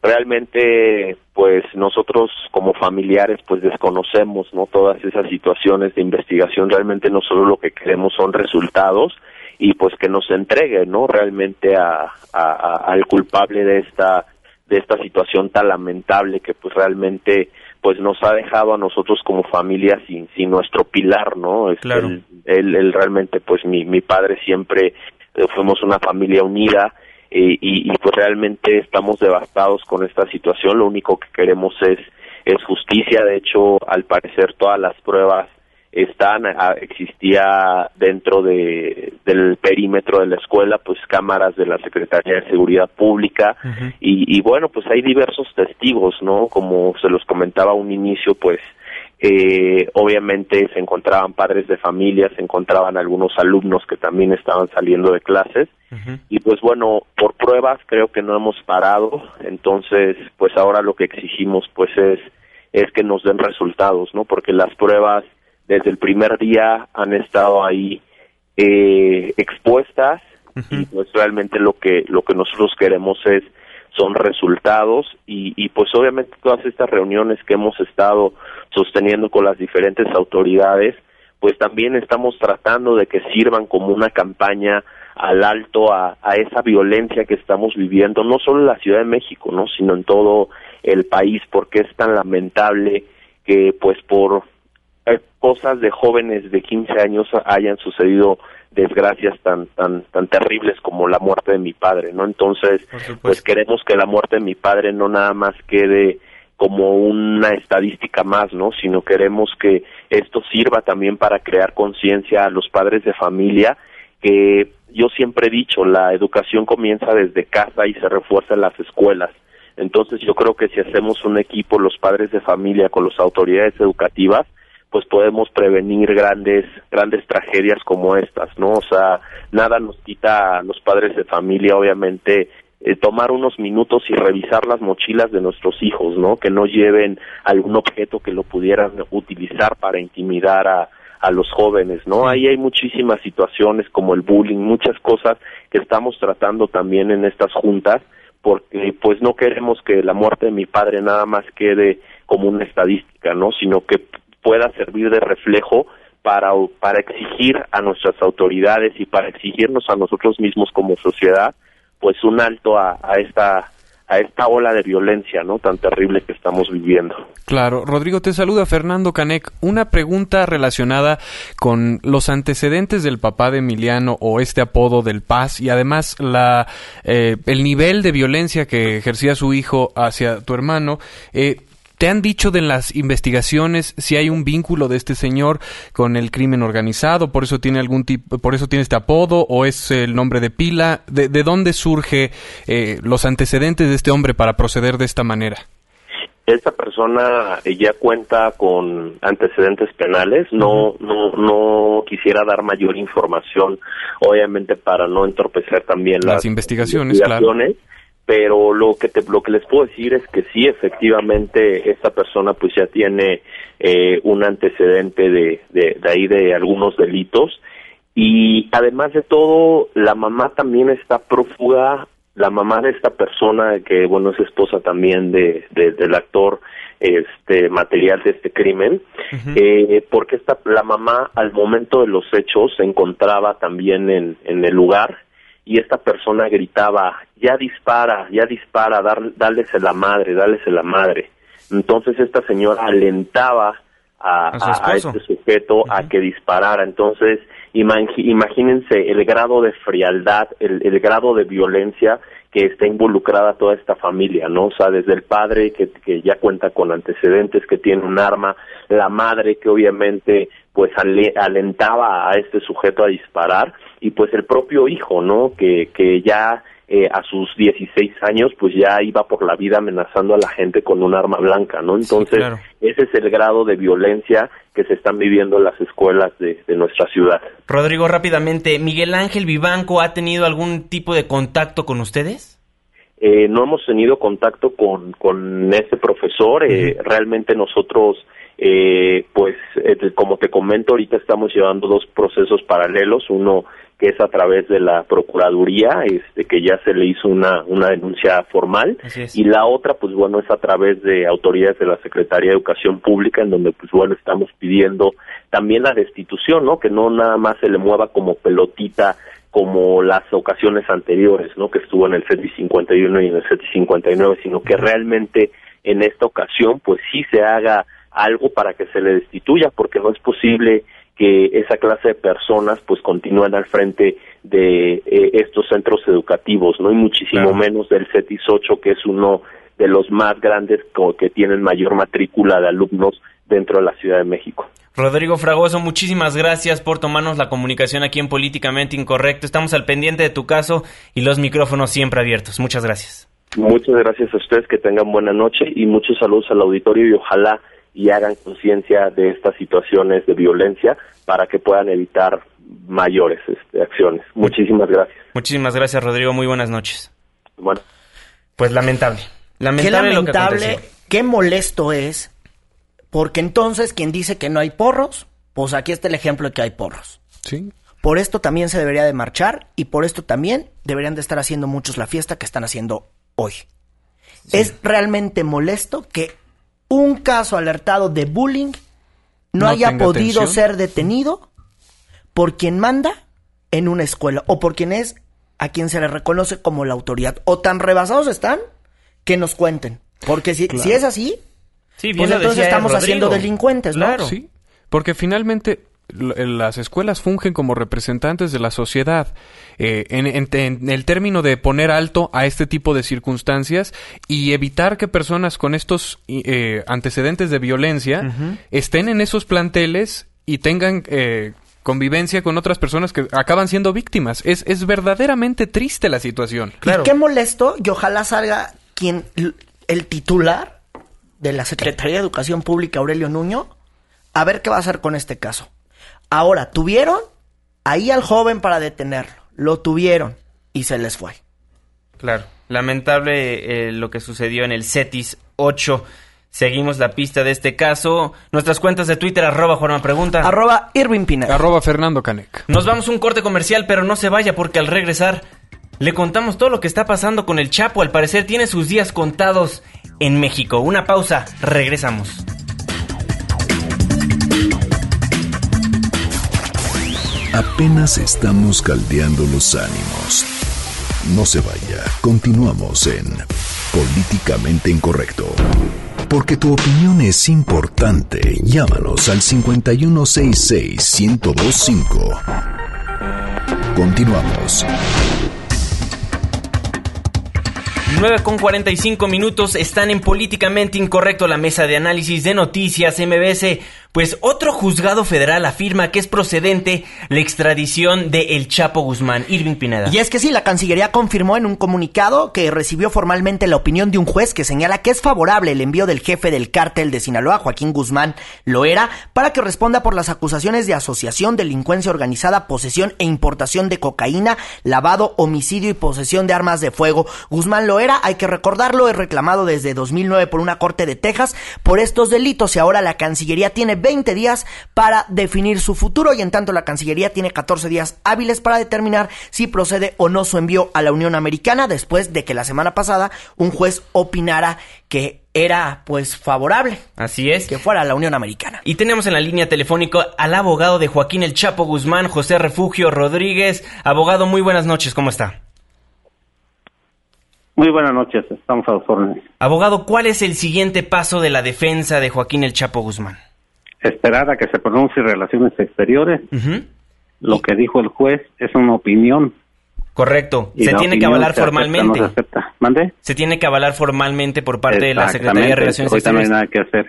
Realmente, pues nosotros como familiares, pues desconocemos, ¿no? Todas esas situaciones de investigación. Realmente no solo lo que queremos son resultados y pues que nos entregue, ¿no? Realmente a, a, al culpable de esta de esta situación tan lamentable que pues realmente pues nos ha dejado a nosotros como familia sin, sin nuestro pilar, ¿no? Es claro. él, él, realmente, pues mi, mi padre siempre eh, fuimos una familia unida eh, y, y pues realmente estamos devastados con esta situación. Lo único que queremos es, es justicia. De hecho, al parecer todas las pruebas están existía dentro de del perímetro de la escuela pues cámaras de la Secretaría de Seguridad Pública. Y, y, bueno pues hay diversos testigos no como se los comentaba a un inicio pues eh, obviamente se encontraban padres de familia se encontraban algunos alumnos que también estaban saliendo de clases. Y pues bueno por pruebas creo que no hemos parado. Entonces pues ahora lo que exigimos pues es es que nos den resultados no porque las pruebas desde el primer día han estado ahí eh, expuestas y pues realmente lo que lo que nosotros queremos es son resultados y, y pues obviamente todas estas reuniones que hemos estado sosteniendo con las diferentes autoridades pues también estamos tratando de que sirvan como una campaña al alto a, a esa violencia que estamos viviendo no solo en la Ciudad de México no sino en todo el país porque es tan lamentable que pues por cosas de jóvenes de 15 años hayan sucedido desgracias tan tan tan terribles como la muerte de mi padre, ¿no? Entonces, pues queremos que la muerte de mi padre no nada más quede como una estadística más, ¿no? Sino queremos que esto sirva también para crear conciencia a los padres de familia que yo siempre he dicho, la educación comienza desde casa y se refuerza en las escuelas. Entonces yo creo que si hacemos un equipo, los padres de familia con las autoridades educativas, pues podemos prevenir grandes grandes tragedias como estas, ¿no? O sea, nada nos quita a los padres de familia, obviamente, eh, tomar unos minutos y revisar las mochilas de nuestros hijos, ¿no? Que no lleven algún objeto que lo pudieran utilizar para intimidar a, a los jóvenes, ¿no? Ahí hay muchísimas situaciones como el bullying, muchas cosas que estamos tratando también en estas juntas, porque pues no queremos que la muerte de mi padre nada más quede como una estadística, ¿no? Sino que pueda servir de reflejo para, para exigir a nuestras autoridades y para exigirnos a nosotros mismos como sociedad, pues un alto a, a esta a esta ola de violencia, ¿no? Tan terrible que estamos viviendo. Claro, Rodrigo te saluda Fernando Canek. Una pregunta relacionada con los antecedentes del papá de Emiliano o este apodo del Paz y además la eh, el nivel de violencia que ejercía su hijo hacia tu hermano. Eh, ¿Te han dicho de las investigaciones si hay un vínculo de este señor con el crimen organizado? ¿Por eso tiene algún tipo, por eso tiene este apodo o es el nombre de pila? ¿De, dónde surge eh, los antecedentes de este hombre para proceder de esta manera? esta persona ya cuenta con antecedentes penales, no, no, no quisiera dar mayor información, obviamente para no entorpecer también las, Las investigaciones, claro. Pero lo que te, lo que les puedo decir es que sí, efectivamente, esta persona pues ya tiene eh, un antecedente de, de, de ahí de algunos delitos. Y además de todo, la mamá también está prófuga. La mamá de esta persona que bueno es esposa también de, de del actor este material de este crimen eh, porque esta la mamá al momento de los hechos se encontraba también en, en el lugar y esta persona gritaba ya dispara ya dispara a la madre dales a la madre entonces esta señora alentaba a, este sujeto a que disparara. Entonces imagínense el grado de frialdad el, el grado de violencia que está involucrada toda esta familia, ¿no? O sea, desde el padre que, que ya cuenta con antecedentes, que tiene un arma, la madre que obviamente pues ale- alentaba a este sujeto a disparar y pues el propio hijo, ¿no? Que, que ya eh, a sus 16 años pues ya iba por la vida amenazando a la gente con un arma blanca, ¿no? Entonces, claro. ese es el grado de violencia que se están viviendo en las escuelas de, de nuestra ciudad. Rodrigo, rápidamente, ¿Miguel Ángel Vivanco ha tenido algún tipo de contacto con ustedes? Eh, no hemos tenido contacto con, con este profesor. eh, Realmente nosotros, eh, pues, eh, como te comento, ahorita estamos llevando dos procesos paralelos. Uno que es a través de la Procuraduría, este, que ya se le hizo una, una denuncia formal. Y la otra, pues bueno, es a través de autoridades de la Secretaría de Educación Pública, en donde, pues bueno, estamos pidiendo también la destitución, ¿no? Que no nada más se le mueva como pelotita como las ocasiones anteriores, ¿no? Que estuvo en el CETI 51 y en el CETI 59, sino que realmente en esta ocasión, pues sí se haga algo para que se le destituya, porque no es posible que esa clase de personas pues continúen al frente de eh, estos centros educativos, ¿no? Y muchísimo menos del CETIS 8, que es uno de los más grandes que tienen mayor matrícula de alumnos dentro de la Ciudad de México. Rodrigo Fragoso, muchísimas gracias por tomarnos la comunicación aquí en Políticamente Incorrecto. Estamos al pendiente de tu caso y los micrófonos siempre abiertos. Muchas gracias. Muchas gracias a ustedes, que tengan buena noche y muchos saludos al auditorio y ojalá y hagan conciencia de estas situaciones de violencia para que puedan evitar mayores este, acciones. Muchísimas gracias. Muchísimas gracias, Rodrigo. Muy buenas noches. Bueno. Pues lamentable. Qué Lamentable, lo que lamentable, aconteció. qué molesto es, porque entonces quien dice que no hay porros, pues aquí está el ejemplo de que hay porros. Sí. Por esto también se debería de marchar y por esto también deberían de estar haciendo muchos la fiesta que están haciendo hoy. Es realmente molesto que un caso alertado de bullying no, No haya podido atención. ser detenido por quien manda en una escuela o por quien es a quien se le reconoce como la autoridad. O tan rebasados están que nos cuenten. Porque si, si es así, Sí, bien pues entonces estamos Rodrigo. haciendo delincuentes, ¿no? Claro. Sí, porque finalmente las escuelas fungen como representantes de la sociedad eh, en, en- en el término de poner alto a este tipo de circunstancias y evitar que personas con estos eh, antecedentes de violencia estén en esos planteles y tengan eh, convivencia con otras personas que acaban siendo víctimas. Es, es verdaderamente triste la situación. Y qué molesto, y ojalá salga quien, el titular de la Secretaría de Educación Pública, Aurelio Nuño, a ver qué va a hacer con este caso. Ahora, tuvieron ahí al joven para detenerlo, lo tuvieron y se les fue. Claro. Lamentable eh, lo que sucedió en el CETIS 8. Seguimos la pista de este caso. Nuestras cuentas de Twitter, arroba Juanma Pregunta. Arroba Irving Pineda. Arroba Fernando Canec. Nos vamos a un corte comercial, pero no se vaya porque al regresar le contamos todo lo que está pasando con el Chapo. Al parecer tiene sus días contados en México. Una pausa, regresamos. Apenas estamos caldeando los ánimos. No se vaya, continuamos en Políticamente Incorrecto. Porque tu opinión es importante, llámanos al 5166-1025. Continuamos. 9 con 45 minutos están en Políticamente Incorrecto, la mesa de análisis de noticias MBS Pues otro juzgado federal afirma que es procedente la extradición de El Chapo Guzmán, Irving Pineda. Y es que sí, la Cancillería confirmó en un comunicado que recibió formalmente la opinión de un juez que señala que es favorable el envío del jefe del cártel de Sinaloa, Joaquín Guzmán Loera, para que responda por las acusaciones de asociación, delincuencia organizada, posesión e importación de cocaína, lavado, homicidio y posesión de armas de fuego. Guzmán Loera, hay que recordarlo, es reclamado desde 2009 por una corte de Texas por estos delitos y ahora la Cancillería tiene 20 días para definir su futuro y en tanto la Cancillería tiene 14 días hábiles para determinar si procede o no su envío a la Unión Americana después de que la semana pasada un juez opinara que era pues favorable. Así es. Que fuera a la Unión Americana. Y tenemos en la línea telefónica al abogado de Joaquín El Chapo Guzmán, José Refugio Rodríguez. Abogado, muy buenas noches, ¿cómo está? Muy buenas noches, estamos a los órdenes. Abogado, ¿cuál es el siguiente paso de la defensa de Joaquín El Chapo Guzmán? Esperar a que se pronuncie relaciones exteriores. Lo que dijo el juez es una opinión. Correcto. Y se tiene que avalar se acepta, formalmente. no se acepta. ¿Mande? Se tiene que avalar formalmente por parte de la Secretaría de Relaciones ahorita no hay Exteriores. nada que hacer.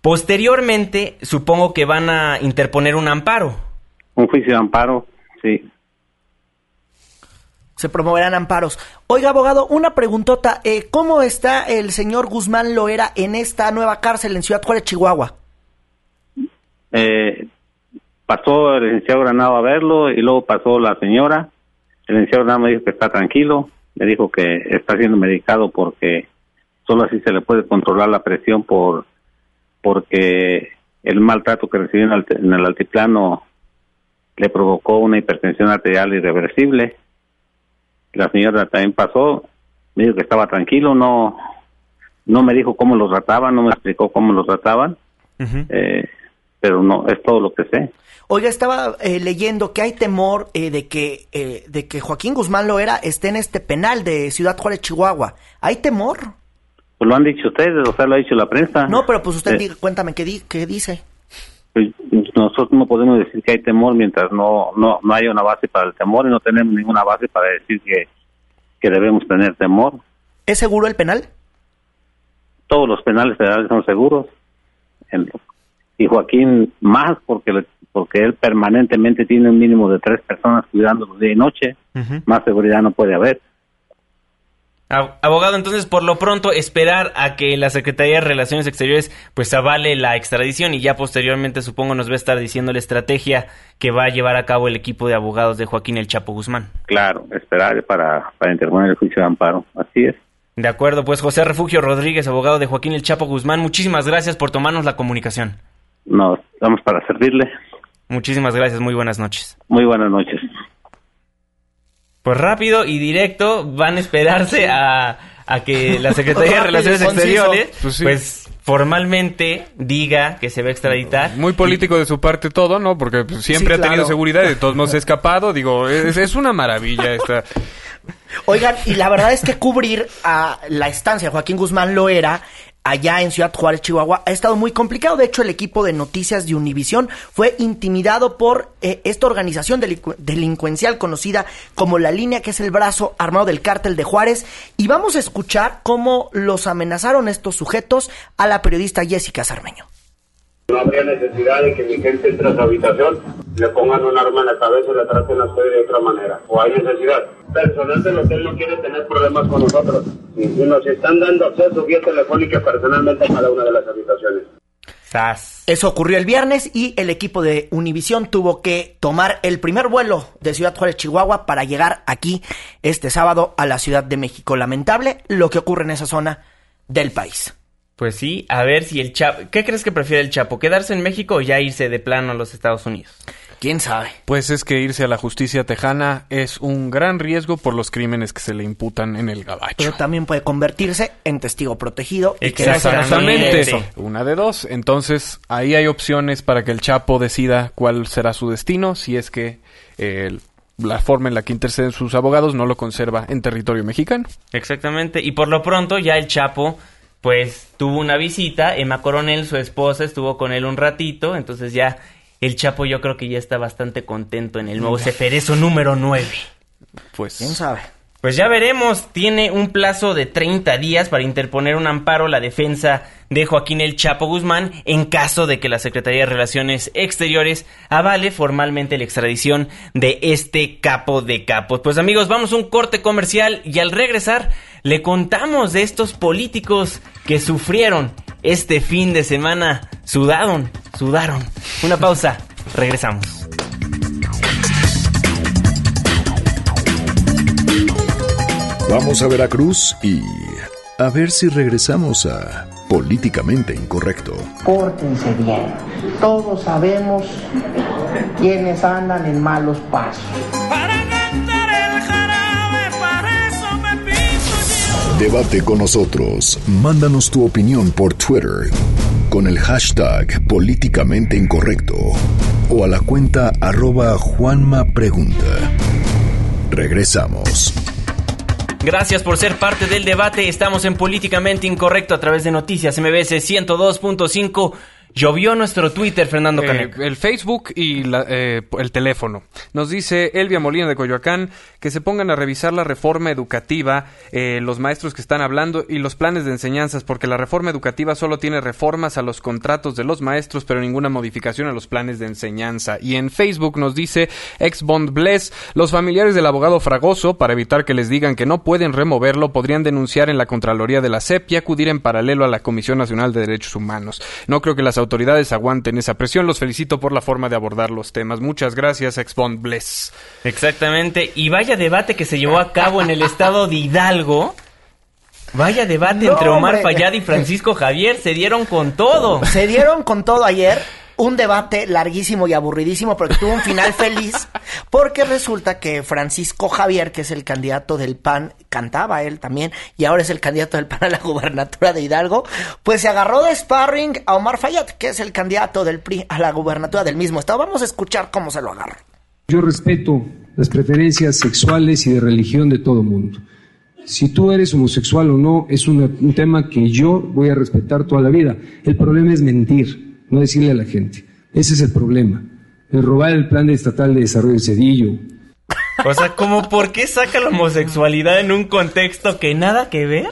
Posteriormente, supongo que van a interponer un amparo. Un juicio de amparo, sí. Se promoverán amparos. Oiga, abogado, una preguntota. Eh, ¿Cómo está el señor Guzmán Loera en esta nueva cárcel en Ciudad Juárez, Chihuahua? Eh, pasó el licenciado Granado a verlo y luego pasó la señora. El licenciado Granado me dijo que está tranquilo, me dijo que está siendo medicado porque solo así se le puede controlar la presión por porque el maltrato que recibió en, el- en el altiplano le provocó una hipertensión arterial irreversible. La señora también pasó, me dijo que estaba tranquilo, no no me dijo cómo los trataban, no me explicó cómo los trataban, eh, pero no, es todo lo que sé. Oiga, estaba eh, leyendo que hay temor eh, de que eh, de que Joaquín Guzmán Loera esté en este penal de Ciudad Juárez, Chihuahua. ¿Hay temor? Pues lo han dicho ustedes, o sea, lo ha dicho la prensa. No, pero pues usted Eh, diga, cuéntame qué, di- qué dice. pues, nosotros no podemos decir que hay temor mientras no, no, no haya una base para el temor y no tenemos ninguna base para decir que, que debemos tener temor. ¿Es seguro el penal? Todos los penales federales son seguros. En- y Joaquín más porque le- porque él permanentemente tiene un mínimo de tres personas cuidándolo día y noche. Más seguridad no puede haber. Ab- Abogado, entonces por lo pronto esperar a que la Secretaría de Relaciones Exteriores pues avale la extradición y ya posteriormente supongo nos va a estar diciendo la estrategia que va a llevar a cabo el equipo de abogados de Joaquín El Chapo Guzmán. Claro, esperar para, para interponer el juicio de amparo. Así es. De acuerdo, pues José Refugio Rodríguez, abogado de Joaquín El Chapo Guzmán, muchísimas gracias por tomarnos la comunicación. Nos estamos para servirle. Muchísimas gracias, muy buenas noches. Muy buenas noches. Pues rápido y directo van a esperarse a, a que la Secretaría de Relaciones. Exteriores Pues pues, sí. formalmente diga que se va a extraditar. Muy político de su parte todo, ¿no? Porque pues, siempre Sí, ha tenido claro. seguridad y de todos modos se ha escapado. Digo, es, es una maravilla esta. Oigan, y la verdad es que cubrir a la estancia de Joaquín Guzmán Loera allá en Ciudad Juárez, Chihuahua, ha estado muy complicado. De hecho, el equipo de noticias de Univisión fue intimidado por eh, esta organización delincuencial conocida como La Línea, que es el brazo armado del cártel de Juárez. Y vamos a escuchar cómo los amenazaron estos sujetos a la periodista Jessica Sarmeño. No habría necesidad de que mi gente entre a su habitación, le pongan un arma en la cabeza y la traten a usted de otra manera. O hay necesidad. Personal del hotel no quiere tener problemas con nosotros. Y y nos están dando acceso vía telefónica personalmente a cada una de las habitaciones. Eso ocurrió el viernes y el equipo de Univisión tuvo que tomar el primer vuelo de Ciudad Juárez, Chihuahua, para llegar aquí este sábado a la Ciudad de México. Lamentable lo que ocurre en esa zona del país. Pues sí, a ver si el Chapo... ¿Qué crees que prefiere el Chapo? ¿Quedarse en México o ya irse de plano a los Estados Unidos? ¿Quién sabe? Pues es que irse a la justicia tejana es un gran riesgo por los crímenes que se le imputan en el gabacho. Pero también puede convertirse en testigo protegido. y Exactamente. eso. Una de dos. Entonces, ahí hay opciones para que el Chapo decida cuál será su destino, si es que eh, la forma en la que interceden sus abogados no lo conserva en territorio mexicano. Exactamente. Y por lo pronto ya el Chapo, pues tuvo una visita. Emma Coronel, su esposa, estuvo con él un ratito. Entonces ya el Chapo yo creo que ya está bastante contento en el nuevo Ceferezo número 9. Pues... ¿Quién sabe? Pues ya veremos, tiene un plazo de 30 días para interponer un amparo la defensa de Joaquín El Chapo Guzmán en caso de que la Secretaría de Relaciones Exteriores avale formalmente la extradición de este capo de capos. Pues amigos, vamos a un corte comercial y al regresar le contamos de estos políticos que sufrieron este fin de semana. Sudaron, sudaron. Una pausa, regresamos. Vamos a Veracruz y a ver si regresamos a políticamente incorrecto. Pórtense bien. Todos sabemos quiénes andan en malos pasos. Debate con nosotros. Mándanos tu opinión por Twitter con el hashtag políticamente incorrecto o a la cuenta arroba Juanma. Regresamos. Gracias por ser parte del debate. Estamos en Políticamente Incorrecto a través de Noticias MBS 102.5. Llovió nuestro Twitter, Fernando Eh, Caneco. el Facebook y la- eh, el teléfono. Nos dice Elvia Molina de Coyoacán que se pongan a revisar la reforma educativa, eh, los maestros que están hablando y los planes de enseñanzas, porque la reforma educativa solo tiene reformas a los contratos de los maestros, pero ninguna modificación a los planes de enseñanza. Y en Facebook nos dice ex Bond Bless, los familiares del abogado Fragoso, para evitar que les digan que no pueden removerlo, podrían denunciar en la Contraloría de la SEP y acudir en paralelo a la Comisión Nacional de Derechos Humanos. No creo que las autoridades aguanten esa presión. Los felicito por la forma de abordar los temas. Muchas gracias, ex Bond Bless. Exactamente. Y vaya debate que se llevó a cabo en el estado de Hidalgo. Vaya debate No, entre Omar hombre. Fayad y Francisco Javier. Se dieron con todo. Se dieron con todo ayer. Un debate larguísimo y aburridísimo, pero que tuvo un final feliz, porque resulta que Francisco Javier, que es el candidato del PAN, cantaba él también, y ahora es el candidato del PAN a la gubernatura de Hidalgo, pues se agarró de sparring a Omar Fayad, que es el candidato del PRI a la gubernatura del mismo estado. Vamos a escuchar cómo se lo agarra. Yo respeto las preferencias sexuales y de religión de todo mundo. Si tú eres homosexual o no, es un tema que yo voy a respetar toda la vida. El problema es mentir, no decirle a la gente. Ese es el problema. El robar el plan estatal de desarrollo del Cedillo. O sea, como por qué saca la homosexualidad en un contexto que nada que ver.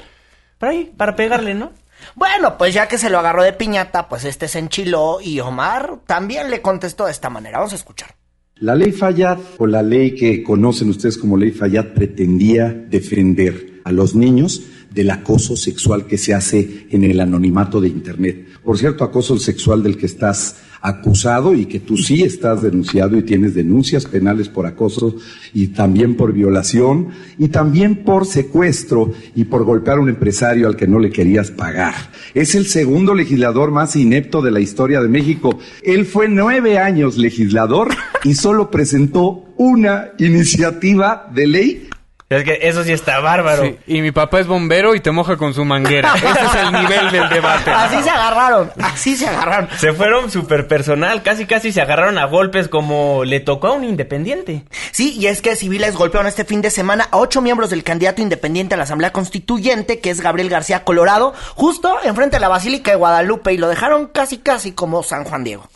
Para ahí, para pegarle, ¿no? Bueno, pues ya que se lo agarró de piñata, pues este se enchiló y Omar también le contestó de esta manera. Vamos a escuchar. La ley Fayad, o la ley que conocen ustedes como ley Fayad, pretendía defender a los niños del acoso sexual que se hace en el anonimato de Internet. Por cierto, acoso sexual del que estás acusado y que tú sí estás denunciado y tienes denuncias penales por acoso y también por violación y también por secuestro y por golpear a un empresario al que no le querías pagar. Es el segundo legislador más inepto de la historia de México. Él fue nueve años legislador y solo presentó una iniciativa de ley Es que eso sí está bárbaro. Sí, Y mi papá es bombero y te moja con su manguera. Ese es el nivel del debate. Así se agarraron, así se agarraron. Se fueron súper personal, casi casi se agarraron a golpes como le tocó a un independiente. Sí, y es que civiles golpearon este fin de semana a ocho miembros del candidato independiente a la Asamblea Constituyente, que es Gabriel García Colorado, justo enfrente de la Basílica de Guadalupe, y lo dejaron casi casi como San Juan Diego.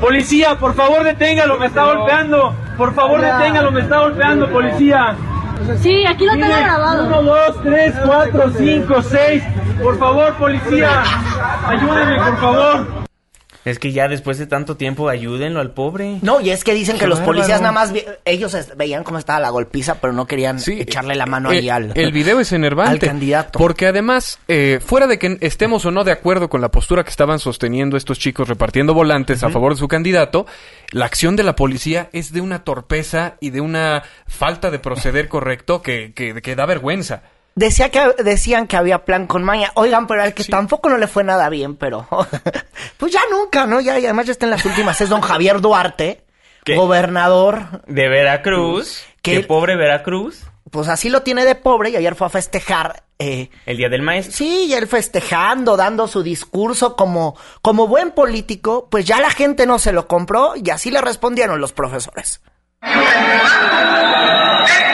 Policía, por favor deténgalo, me está golpeando. Por favor deténgalo, me está golpeando, policía. Sí, aquí lo tengo grabado. Uno, dos, tres, cuatro, cinco, seis. Por favor, policía. Ayúdenme, por favor. Es que ya después de tanto tiempo ayúdenlo al pobre. No, y es que dicen que los policías nada más, ellos veían cómo estaba la golpiza, pero no querían echarle la mano ahí Eh, al... el video es enervante. al candidato. Porque además, eh, fuera de que estemos o no de acuerdo con la postura que estaban sosteniendo estos chicos repartiendo volantes a favor de su candidato, la acción de la policía es de una torpeza y de una falta de proceder correcto que, que, que da vergüenza. Decía que, decían que había plan con maña. Oigan, pero al que tampoco no le fue nada bien, pero... pues ya nunca, ¿no? Ya, y además ya está en las últimas. Es don Javier Duarte, gobernador. De Veracruz. Que- Qué pobre Veracruz. Pues así lo tiene de pobre y ayer fue a festejar... Eh, El día del maestro. Sí, y él festejando, dando su discurso como, como buen político, pues ya la gente no se lo compró y así le respondieron los profesores.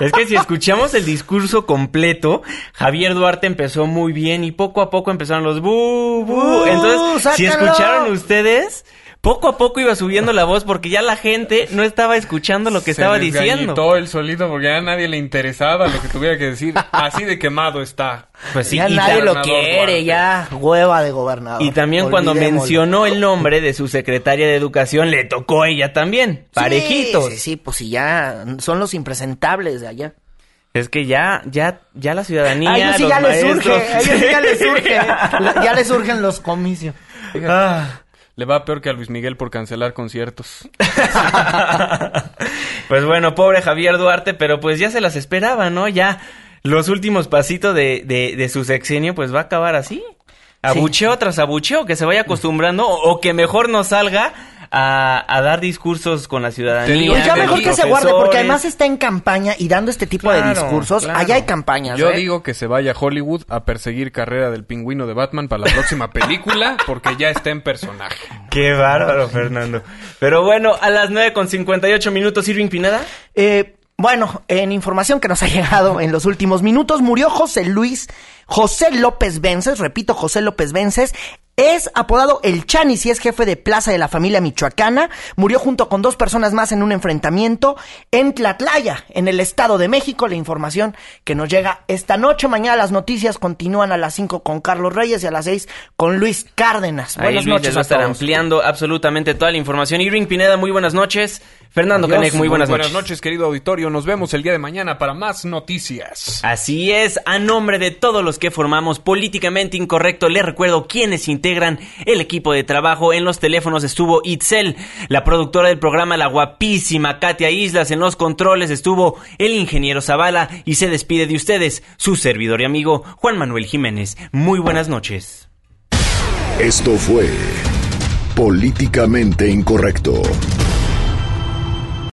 Es que si escuchamos el discurso completo, Javier Duarte empezó muy bien y poco a poco empezaron los bu, bu. Entonces, si escucharon ustedes, poco a poco iba subiendo la voz porque ya la gente no estaba escuchando lo que Se estaba diciendo. todo el solito porque ya a nadie le interesaba lo que tuviera que decir. Así de quemado está. Pues sí, ya y nadie lo quiere, Duarte. ya hueva de gobernador. Y también cuando mencionó el nombre de su secretaria de educación, le tocó a ella también. Parejitos. Sí, sí, sí, pues sí, ya son los impresentables de allá. Es que ya, ya, ya la ciudadanía. A ellos sí los ya les surge, a ellos sí ya les surge. ya les surgen los comicios. Ah. Le va peor que a Luis Miguel por cancelar conciertos. Pues bueno, pobre Javier Duarte, pero pues ya se las esperaba, ¿no? Ya los últimos pasitos de, de, de su sexenio, pues va a acabar así. Abucheo tras abucheo, que se vaya acostumbrando, o, o que mejor no salga a, a dar discursos con la ciudadanía. Pues ya mejor que se guarde, porque además está en campaña y dando este tipo de discursos. claro. Allá hay campañas. Yo ¿eh? digo que se vaya a Hollywood a perseguir carrera del pingüino de Batman para la próxima película porque ya está en personaje. Qué bárbaro, Fernando. Pero bueno, a las 9 con 58 minutos, Irving Pineda. Eh, bueno, en información que nos ha llegado en los últimos minutos, murió José Luis, José López Vences, repito, José López Vences, es apodado El Chanis y es jefe de plaza de la familia michoacana. Murió junto con dos personas más en un enfrentamiento en Tlatlaya, en el Estado de México. La información que nos llega esta noche. Mañana las noticias continúan a las 5 con Carlos Reyes y a las 6 con Luis Cárdenas. Ahí Buenas Luis noches va a estar ampliando absolutamente toda la información. Irving Pineda, muy buenas noches. Fernando Adiós, Canek, muy buenas noches. Buenas noches, querido auditorio. Nos vemos el día de mañana para más noticias. Así es, a nombre de todos los que formamos Políticamente Incorrecto, les recuerdo quienes integran el equipo de trabajo. En los teléfonos estuvo Itzel, la productora del programa, la guapísima Katia Islas. En los controles estuvo el ingeniero Zavala y se despide de ustedes su servidor y amigo Juan Manuel Jiménez. Muy buenas noches. Esto fue Políticamente Incorrecto.